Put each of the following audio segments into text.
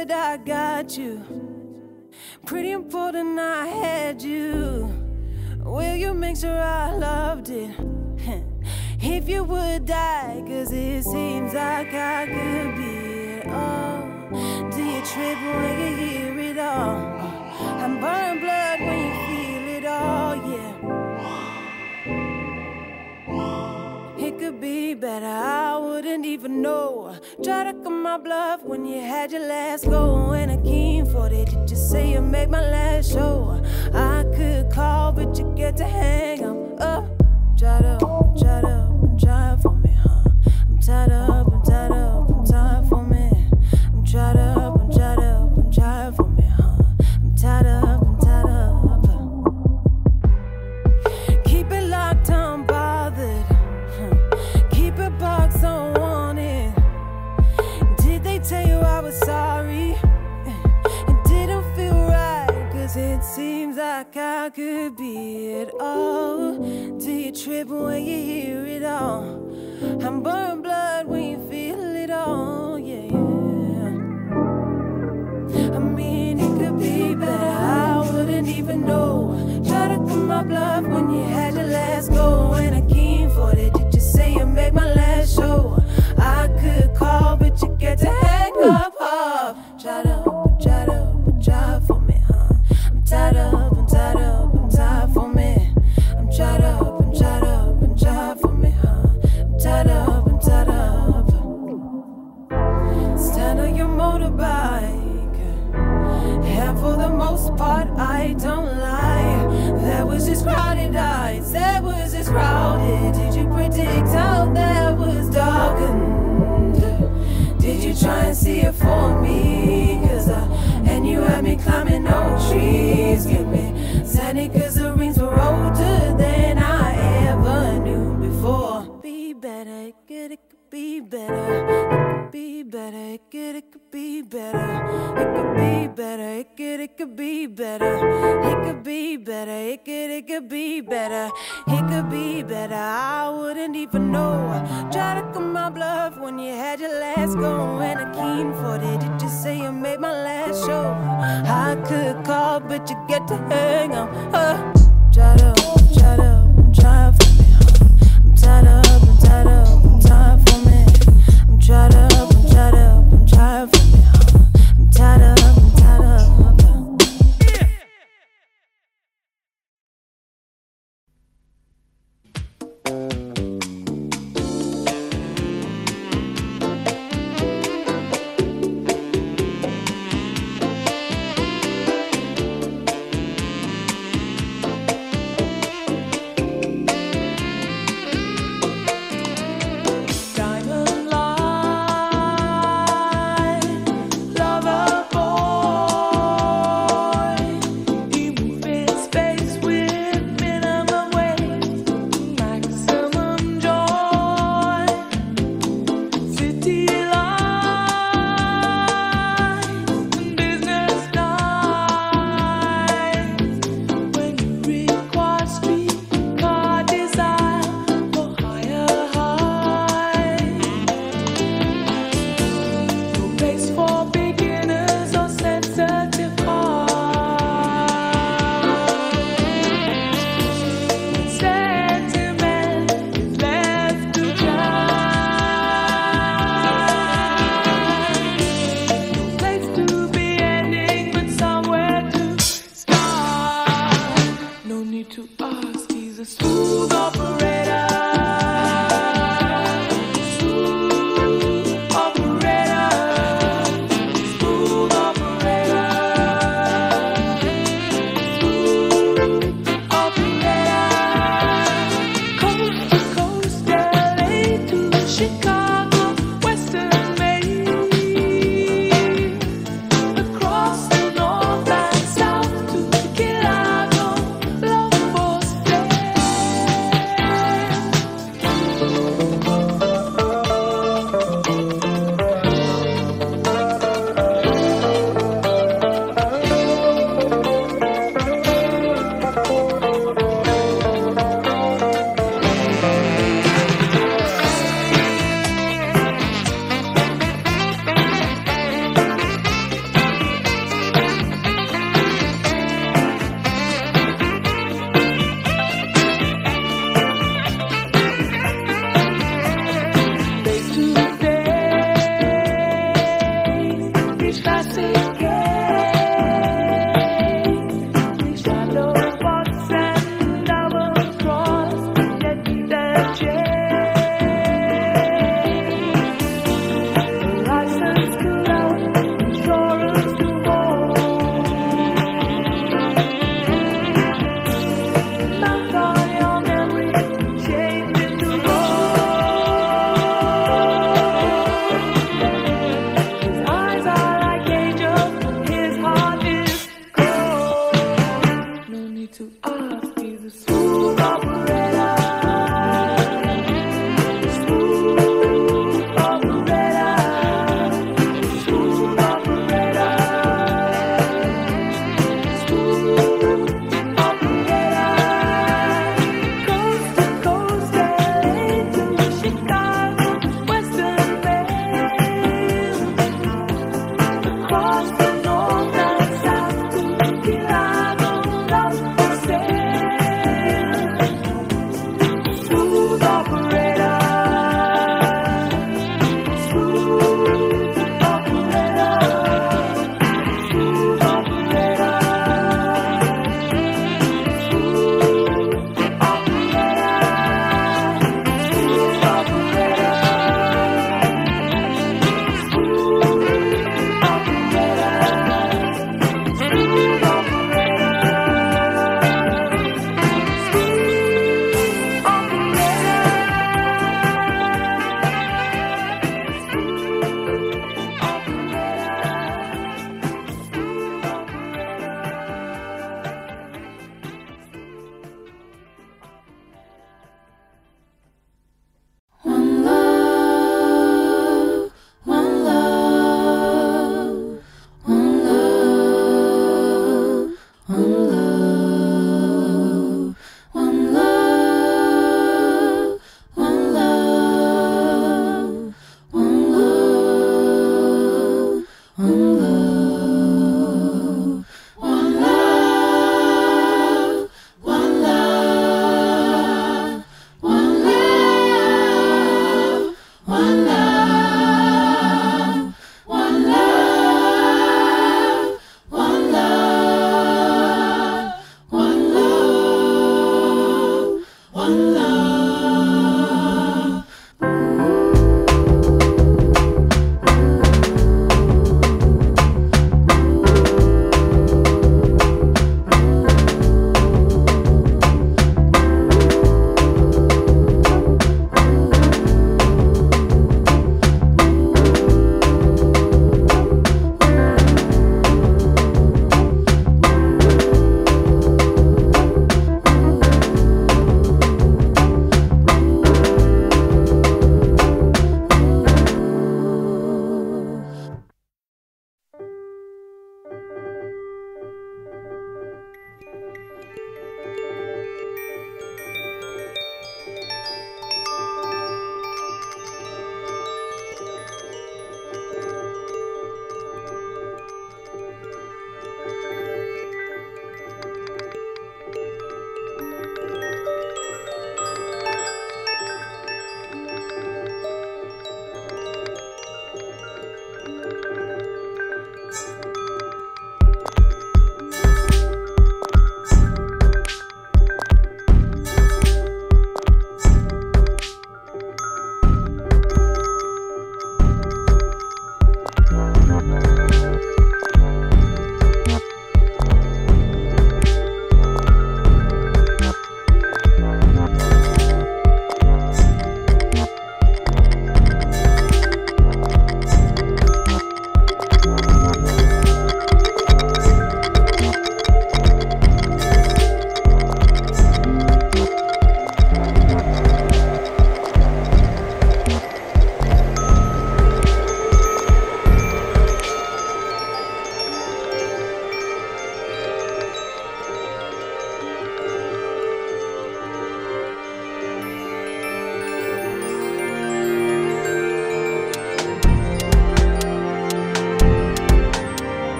forward, I got you. Pretty important, I had you. Will you make sure I loved it? if you would die, cause it seems like I could be it all. Do you trip when you hear it all? I'm burning blood when you feel it all, yeah. It could be better, I wouldn't even know. Try to come my bluff when you had your last go. And I came for it, did you say you make my last show? I could call, but you get to hang up. up. Try to, try to, try for me, huh? I'm tied up, I'm tied up, I'm tired for me. I'm tied up, like I could be it all. Do you trip when you hear it all? I'm burning blood when you feel it all, yeah, yeah. I mean, it could be better. I wouldn't even know. Try to come my bluff when you had your last go. And I came for it. Did you say you make my last show? I could call, but you get to it for me? Cause I, and you had me climbing old trees. Get me sandy cause the rings were older be better. It could be better, it could, it could be better. It could be better, it could, it could be better. It could be better, it could, it could be better. It could be better, I wouldn't even know. Try to come my bluff when you had your last go. And I came for it, did you say you made my last show? I could call, but you get to hang on. Uh, try to, try to, try for me. I'm tied up, tied up, I'm tied up, I'm tired tied up, I'm tied up.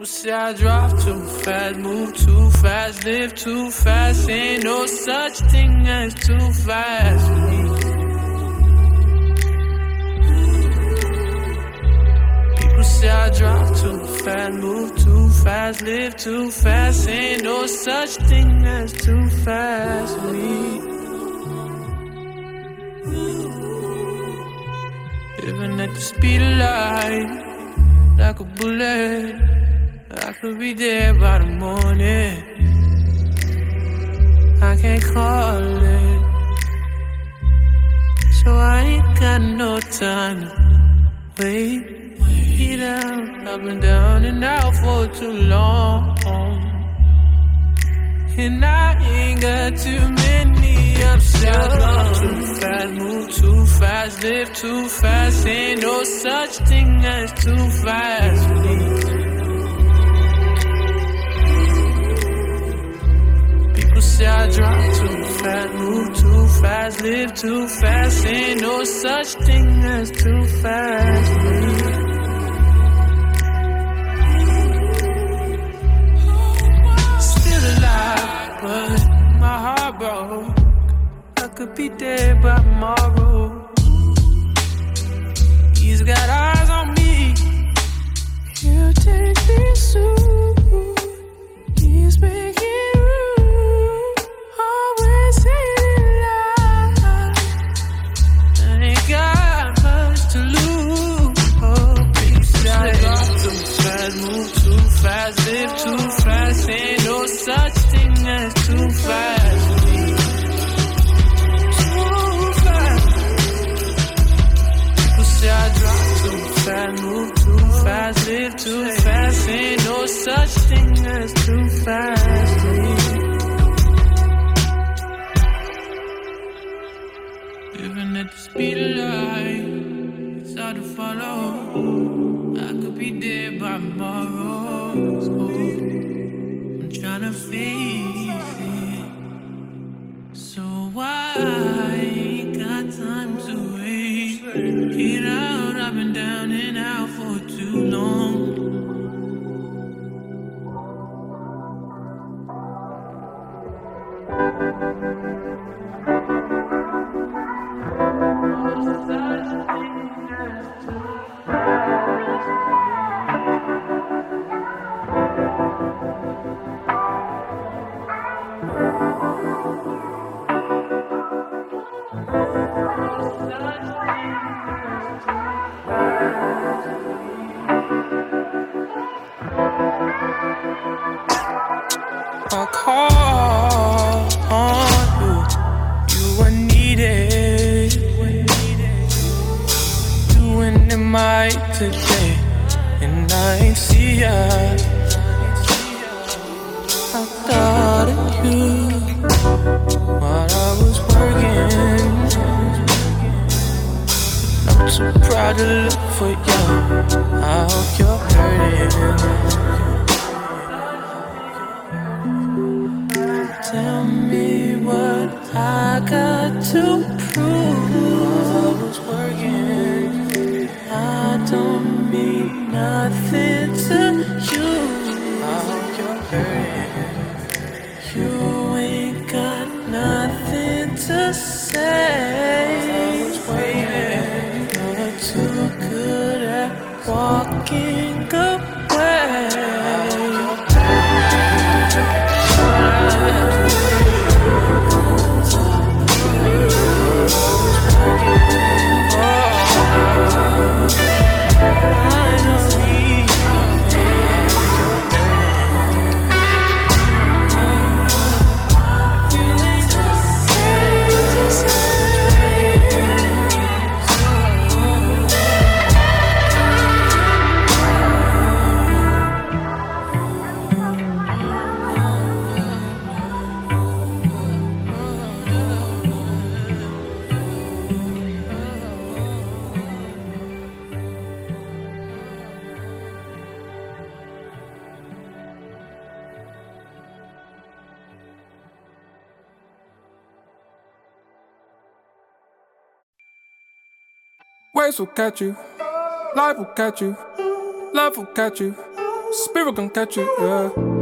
People say I drive too fast, move too fast, live too fast. Ain't no such thing as too fast. People say I drive too fast, move too fast, live too fast. Ain't no such thing as too fast me. Living at the speed of light, like a bullet. I could be there by the morning. I can't call it. So I ain't got no time to wait. Wait up and down and out for too long. And I ain't got too many upsides. Too fast, move too fast, live too fast. Ain't no such thing as too fast say I drive too fast, move too fast, live too fast. Ain't no such thing as too fast. Still alive, but my heart broke. I could be dead by tomorrow. For too long. Waves will catch you, life will catch you, love will catch you. Spirit gon' catch you, yeah.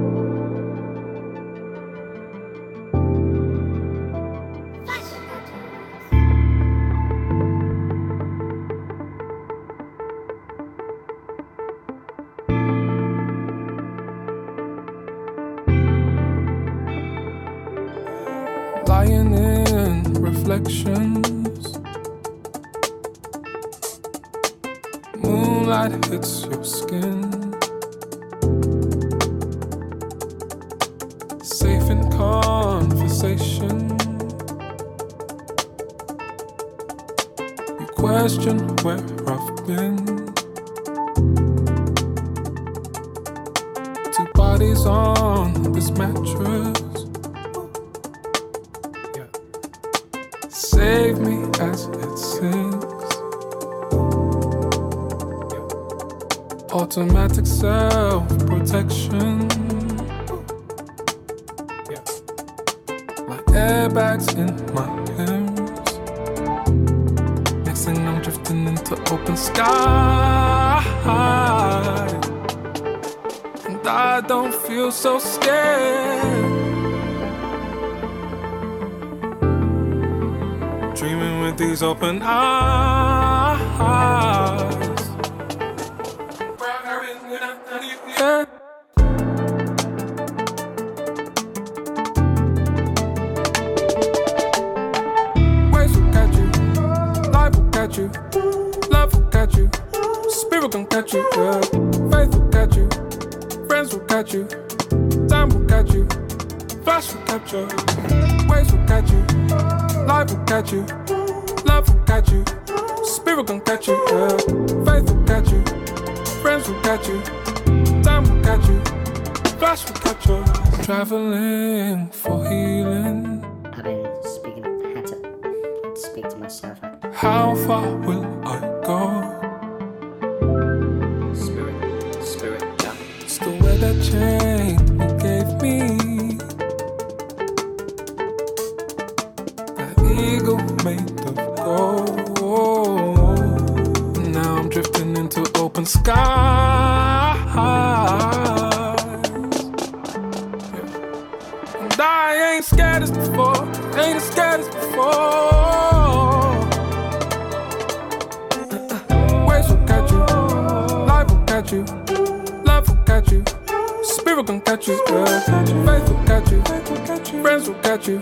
You question where I've been. Two bodies on this mattress. Save me as it sinks. Automatic self protection. Feel so scared. Dreaming with these open eyes. Yeah. Waves will catch you, life will catch you, love will catch you, spirit gon' catch you, yeah. Faith will catch you, friends will catch you, flash will catch you, waves will catch you. Life will catch you, love will catch you, spirit gon' catch you, yeah. Faith will catch you, friends will catch you, time will catch you, flash will catch you. Traveling for healing, I've been speaking, had to speak to myself. how far will I go? Spirit, spirit, yeah. It's the wear that chain catch you, love will catch you, spirit gon' catch you, yeah. Faith will catch you, friends will catch you,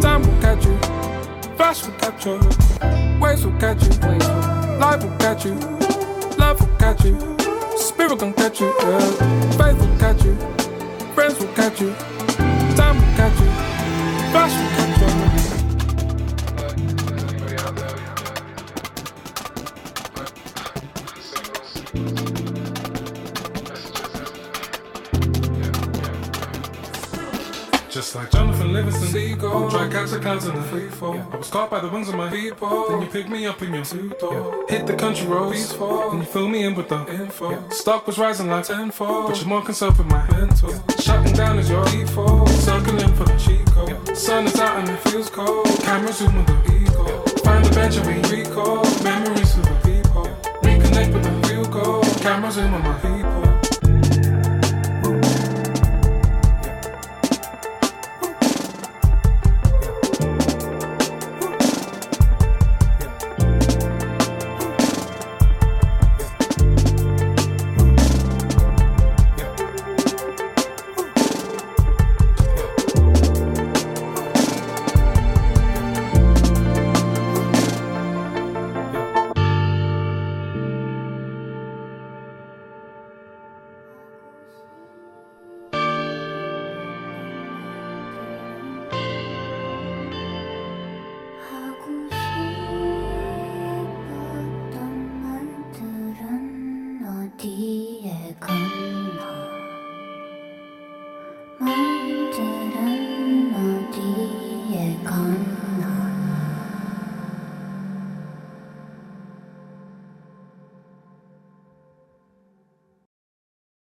time will catch you, flash will catch you, waves will catch you, life will catch you, love will catch you, spirit gon' catch you, yeah. Faith will catch you, friends will catch you, time will catch you, flash will catch you. Livingston, Seagull. Try catch the clouds in the free fall. I was caught by the wings of my people. Then you picked me up in your suit door. Hit the country roads. Peaceful. Then you fill me in with the info. Stock was rising like tenfold. But you're more concerned with my mental. Shutting down is your default. Circling for the cheat code. Sun is out and it feels cold. Camera zoom with the ego. Find the bench and we recall. Memories of the people. Reconnect with the real goal. Camera zoom on my people.